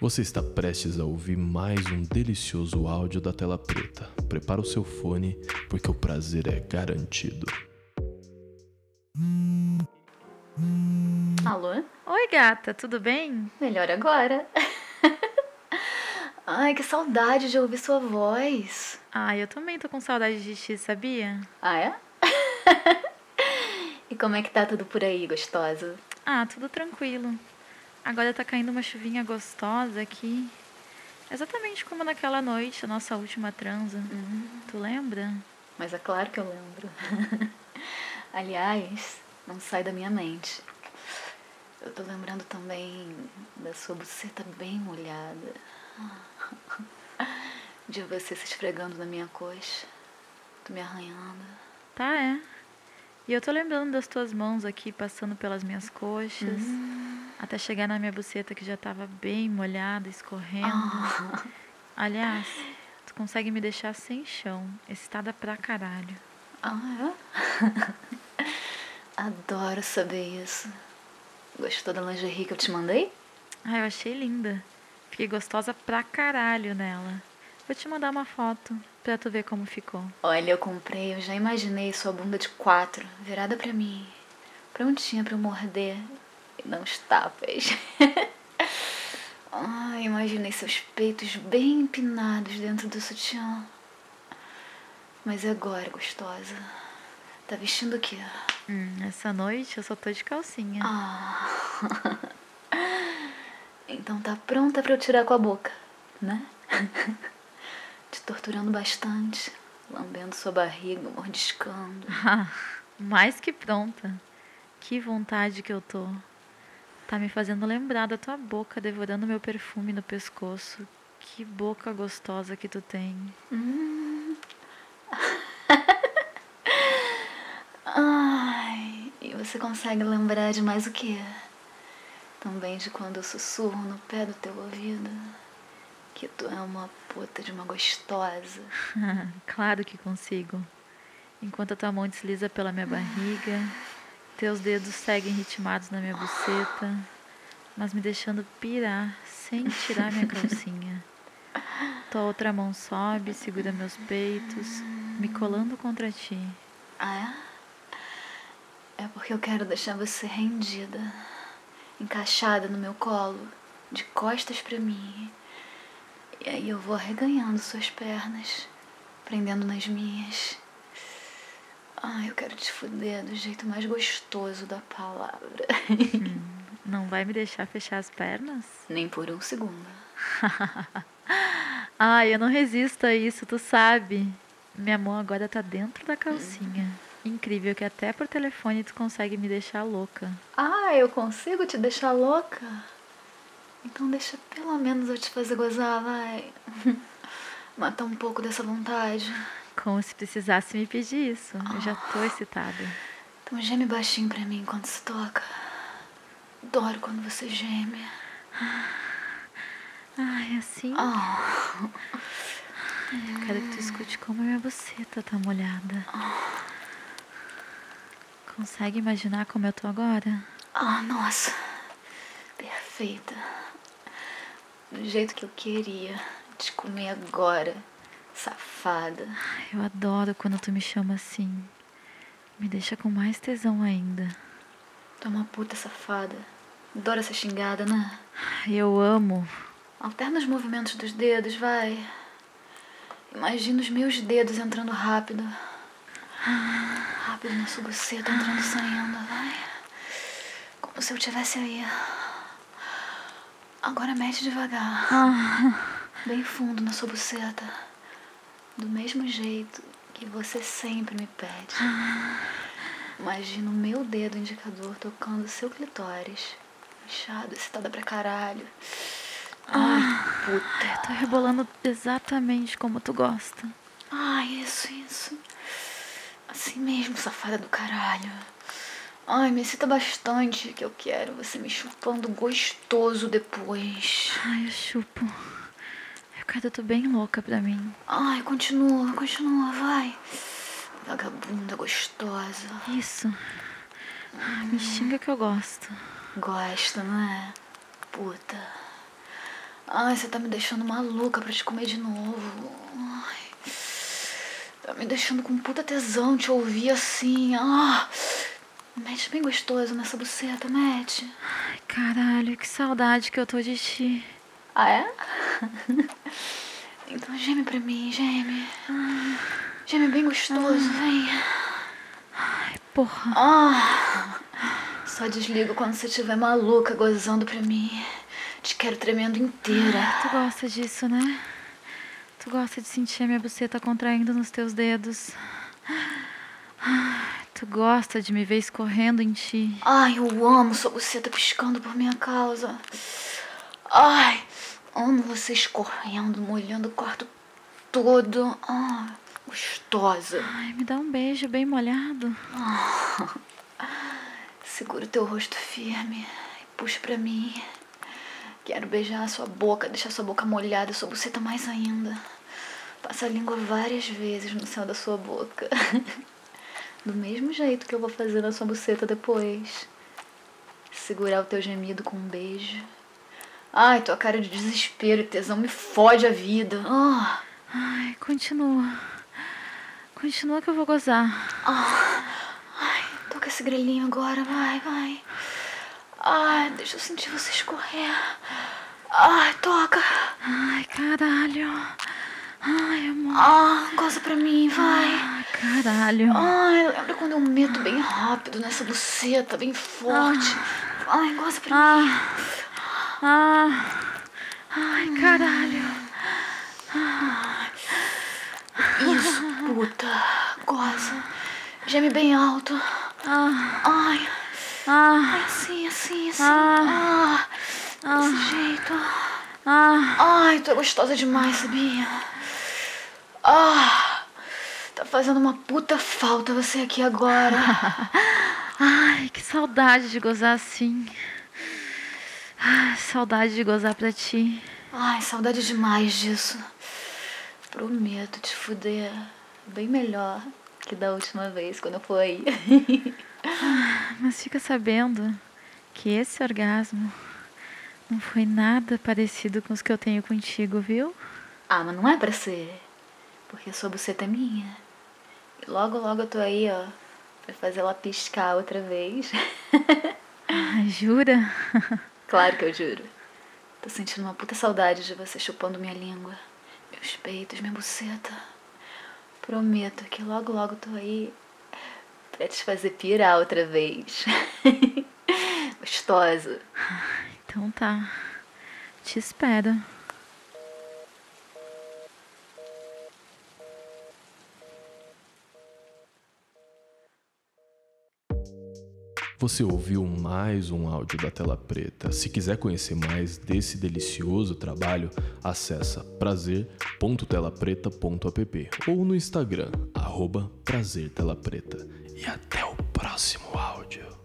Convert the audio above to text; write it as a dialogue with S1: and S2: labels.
S1: Você está prestes a ouvir mais um delicioso áudio da tela preta. Prepara o seu fone, porque o prazer é garantido.
S2: Alô?
S3: Oi, gata, tudo bem?
S2: Melhor agora. Ai, que saudade de ouvir sua voz.
S3: Ah, eu também tô com saudade de ti, sabia?
S2: Ah, é? e como é que tá tudo por aí, gostosa?
S3: Ah, tudo tranquilo. Agora tá caindo uma chuvinha gostosa aqui. Exatamente como naquela noite, a nossa última transa. Tu lembra?
S2: Mas é claro que eu lembro. Aliás, não sai da minha mente. Eu tô lembrando também da sua buceta bem molhada. De você se esfregando na minha coxa. Tu me arranhando.
S3: Tá, é. E eu tô lembrando das tuas mãos aqui passando pelas minhas coxas. Até chegar na minha buceta que já tava bem molhada, escorrendo.
S2: Ah,
S3: Aliás, tu consegue me deixar sem chão, excitada pra caralho.
S2: ah, é? Adoro saber isso. Gostou da lingerie que eu te mandei?
S3: Ah, eu achei linda. Fiquei gostosa pra caralho nela. Vou te mandar uma foto pra tu ver como ficou.
S2: Olha, eu comprei, eu já imaginei sua bunda de quatro, virada pra mim. Prontinha pra eu morder não tapas. Ai, imaginei seus peitos bem empinados dentro do sutiã. Mas agora, gostosa? Tá vestindo o quê?
S3: Hum, essa noite eu só tô de calcinha.
S2: Ah. Então tá pronta pra eu tirar com a boca, né? Te torturando bastante, lambendo sua barriga, mordiscando.
S3: Ah, mais que pronta. Que vontade que eu tô. Tá me fazendo lembrar da tua boca devorando meu perfume no pescoço. Que boca gostosa que tu tem.
S2: Ai, e você consegue lembrar de mais o quê? Também de quando eu sussurro no pé do teu ouvido que tu é uma puta de uma gostosa.
S3: claro que consigo. Enquanto a tua mão desliza pela minha barriga, teus dedos seguem ritmados na minha buceta, mas me deixando pirar sem tirar minha calcinha. Tua outra mão sobe, segura meus peitos, me colando contra ti.
S2: Ah, é? É porque eu quero deixar você rendida, encaixada no meu colo, de costas pra mim. E aí eu vou arreganhando suas pernas, prendendo nas minhas. Ai, eu quero te fuder do jeito mais gostoso da palavra.
S3: Não vai me deixar fechar as pernas?
S2: Nem por um segundo.
S3: Ai, eu não resisto a isso, tu sabe. Minha mão agora tá dentro da calcinha. Incrível que até por telefone tu consegue me deixar louca.
S2: Ah, eu consigo te deixar louca? Então deixa pelo menos eu te fazer gozar, vai. Matar um pouco dessa vontade.
S3: Como se precisasse me pedir isso. Eu já tô excitada.
S2: Então geme baixinho pra mim enquanto se toca. Adoro quando você geme.
S3: Ai, assim.
S2: Ah,
S3: Eu quero que tu escute como minha buceta tá molhada. Consegue imaginar como eu tô agora?
S2: ah, nossa. Perfeita. Do jeito que eu queria te comer agora. Safada.
S3: Eu adoro quando tu me chama assim. Me deixa com mais tesão ainda.
S2: Tu é uma puta safada. Adoro essa xingada, né?
S3: Eu amo.
S2: Alterna os movimentos dos dedos, vai. Imagina os meus dedos entrando rápido. Rápido na sua buceta, entrando e saindo, vai. Como se eu estivesse aí. Agora mete devagar. Bem fundo na sua buceta. Do mesmo jeito que você sempre me pede. Imagina o meu dedo indicador tocando seu clitóris. Inchado, excitada pra caralho. Ai, puta.
S3: Tô rebolando exatamente como tu gosta.
S2: Ai, isso, isso. Assim mesmo, safada do caralho. Ai, me excita bastante que eu quero você me chupando gostoso depois.
S3: Ai, eu chupo. Eu quero tu bem louca pra mim.
S2: Ai, continua, continua, vai. Vagabunda gostosa.
S3: Isso. Ai, Me xinga que eu gosto.
S2: Gosta, não é? Puta. Ai, você tá me deixando maluca pra te comer de novo. Ai, tá me deixando com puta tesão te ouvir assim. Ah, mete bem gostoso nessa buceta, mete.
S3: Ai, caralho, que saudade que eu tô de ti.
S2: Ah, é? Então geme pra mim, geme. Geme bem gostoso, vem.
S3: Ai, porra.
S2: Ah, só desligo quando você estiver maluca gozando pra mim. Te quero tremendo inteira.
S3: Tu gosta disso, né? Tu gosta de sentir a minha buceta contraindo nos teus dedos. Ai, Tu gosta de me ver escorrendo em ti.
S2: Ai, eu amo sua buceta piscando por minha causa. Ai, amo você escorrendo, molhando o quarto todo. Ah, gostosa.
S3: Ai, me dá um beijo bem molhado.
S2: Segura o teu rosto firme e puxa pra mim. Quero beijar a sua boca, deixar sua boca molhada, sua buceta mais ainda. Passa a língua várias vezes no céu da sua boca. Do mesmo jeito que eu vou fazer na sua buceta depois. Segurar o teu gemido com um beijo. Ai, tua cara de desespero e tesão me fode a vida. Ah,
S3: Ai, continua. Continua que eu vou gozar.
S2: ai, toca esse grelhinho agora, vai, vai. Ai, deixa eu sentir você escorrer. Ai, toca.
S3: Ai, caralho. Ai, amor.
S2: Ah, goza pra mim, vai.
S3: Ai, caralho.
S2: Ai, lembra quando eu meto bem rápido nessa buceta, bem forte? Ai, goza pra mim.
S3: Ah. Ai, caralho.
S2: Isso, puta. Goza. Geme bem alto.
S3: Ah.
S2: Ai,
S3: Ah.
S2: ai, assim, assim, assim.
S3: Ah.
S2: Desse jeito. Ai, tu é gostosa demais, sabia? Ah, tá fazendo uma puta falta você aqui agora.
S3: Ai, que saudade de gozar assim. Ai, saudade de gozar pra ti.
S2: Ai, saudade demais disso. Prometo te fuder bem melhor que da última vez quando eu fui aí.
S3: Mas fica sabendo que esse orgasmo não foi nada parecido com os que eu tenho contigo, viu?
S2: Ah, mas não é pra ser. Porque sua buceta é minha. E logo, logo eu tô aí, ó. Pra fazer ela piscar outra vez.
S3: Ai, jura?
S2: claro que eu juro. Tô sentindo uma puta saudade de você chupando minha língua. Meus peitos, minha buceta. Prometo que logo, logo tô aí pra te fazer pirar outra vez. Gostosa.
S3: Então tá. Te espero.
S1: Você ouviu mais um áudio da Tela Preta. Se quiser conhecer mais desse delicioso trabalho, acessa prazer.telapreta.app ou no Instagram, arroba prazertelapreta. E até o próximo áudio.